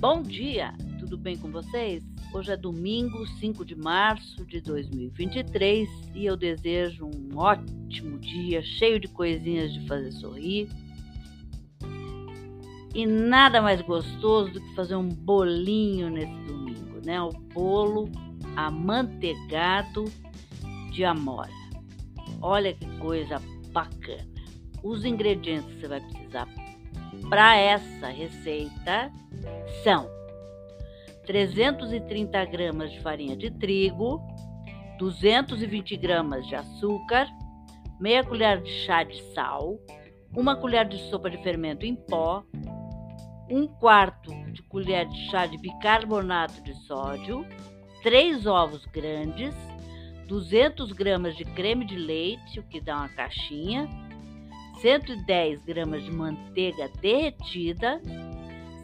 Bom dia, tudo bem com vocês? Hoje é domingo, 5 de março de 2023 e eu desejo um ótimo dia, cheio de coisinhas de fazer sorrir. E nada mais gostoso do que fazer um bolinho nesse domingo, né? O bolo amanteigado de amora. Olha que coisa bacana. Os ingredientes que você vai precisar para essa receita são 330 gramas de farinha de trigo, 220 gramas de açúcar, meia colher de chá de sal, uma colher de sopa de fermento em pó, um quarto de colher de chá de bicarbonato de sódio, três ovos grandes, 200 gramas de creme de leite, o que dá uma caixinha, 110 gramas de manteiga derretida,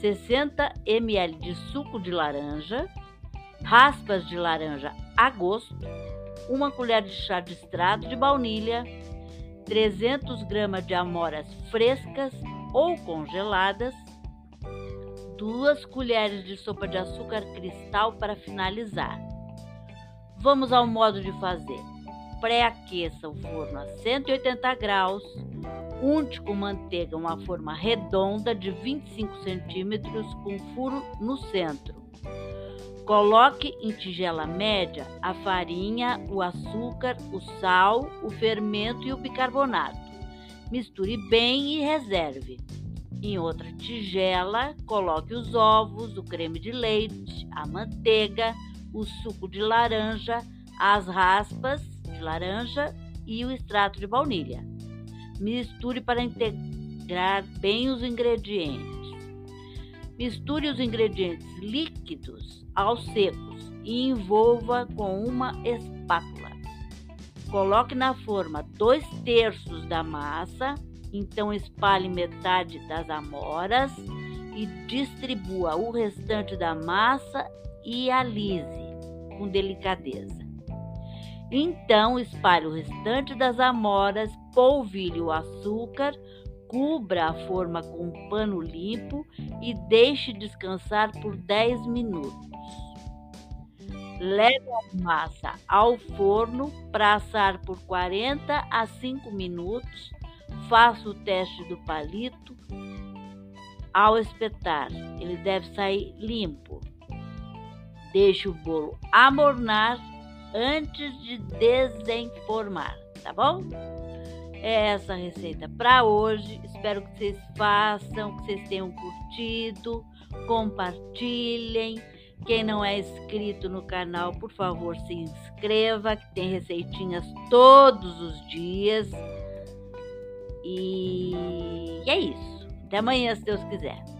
60 ml de suco de laranja, raspas de laranja a gosto, uma colher de chá de extrato de baunilha, 300 gramas de amoras frescas ou congeladas, duas colheres de sopa de açúcar cristal para finalizar. Vamos ao modo de fazer. Pré-aqueça o forno a 180 graus Unte com manteiga uma forma redonda de 25 centímetros com furo no centro. Coloque em tigela média a farinha, o açúcar, o sal, o fermento e o bicarbonato. Misture bem e reserve. Em outra tigela, coloque os ovos, o creme de leite, a manteiga, o suco de laranja, as raspas de laranja e o extrato de baunilha. Misture para integrar bem os ingredientes. Misture os ingredientes líquidos aos secos e envolva com uma espátula. Coloque na forma dois terços da massa, então espalhe metade das amoras e distribua o restante da massa e alise com delicadeza. Então espalhe o restante das amoras, polvilhe o açúcar, cubra a forma com um pano limpo e deixe descansar por 10 minutos. Leve a massa ao forno para assar por 40 a 5 minutos. Faça o teste do palito ao espetar. Ele deve sair limpo. Deixe o bolo amornar antes de desenformar, tá bom? É essa receita para hoje. Espero que vocês façam, que vocês tenham curtido, compartilhem. Quem não é inscrito no canal, por favor, se inscreva, que tem receitinhas todos os dias. E é isso. Até amanhã, se Deus quiser.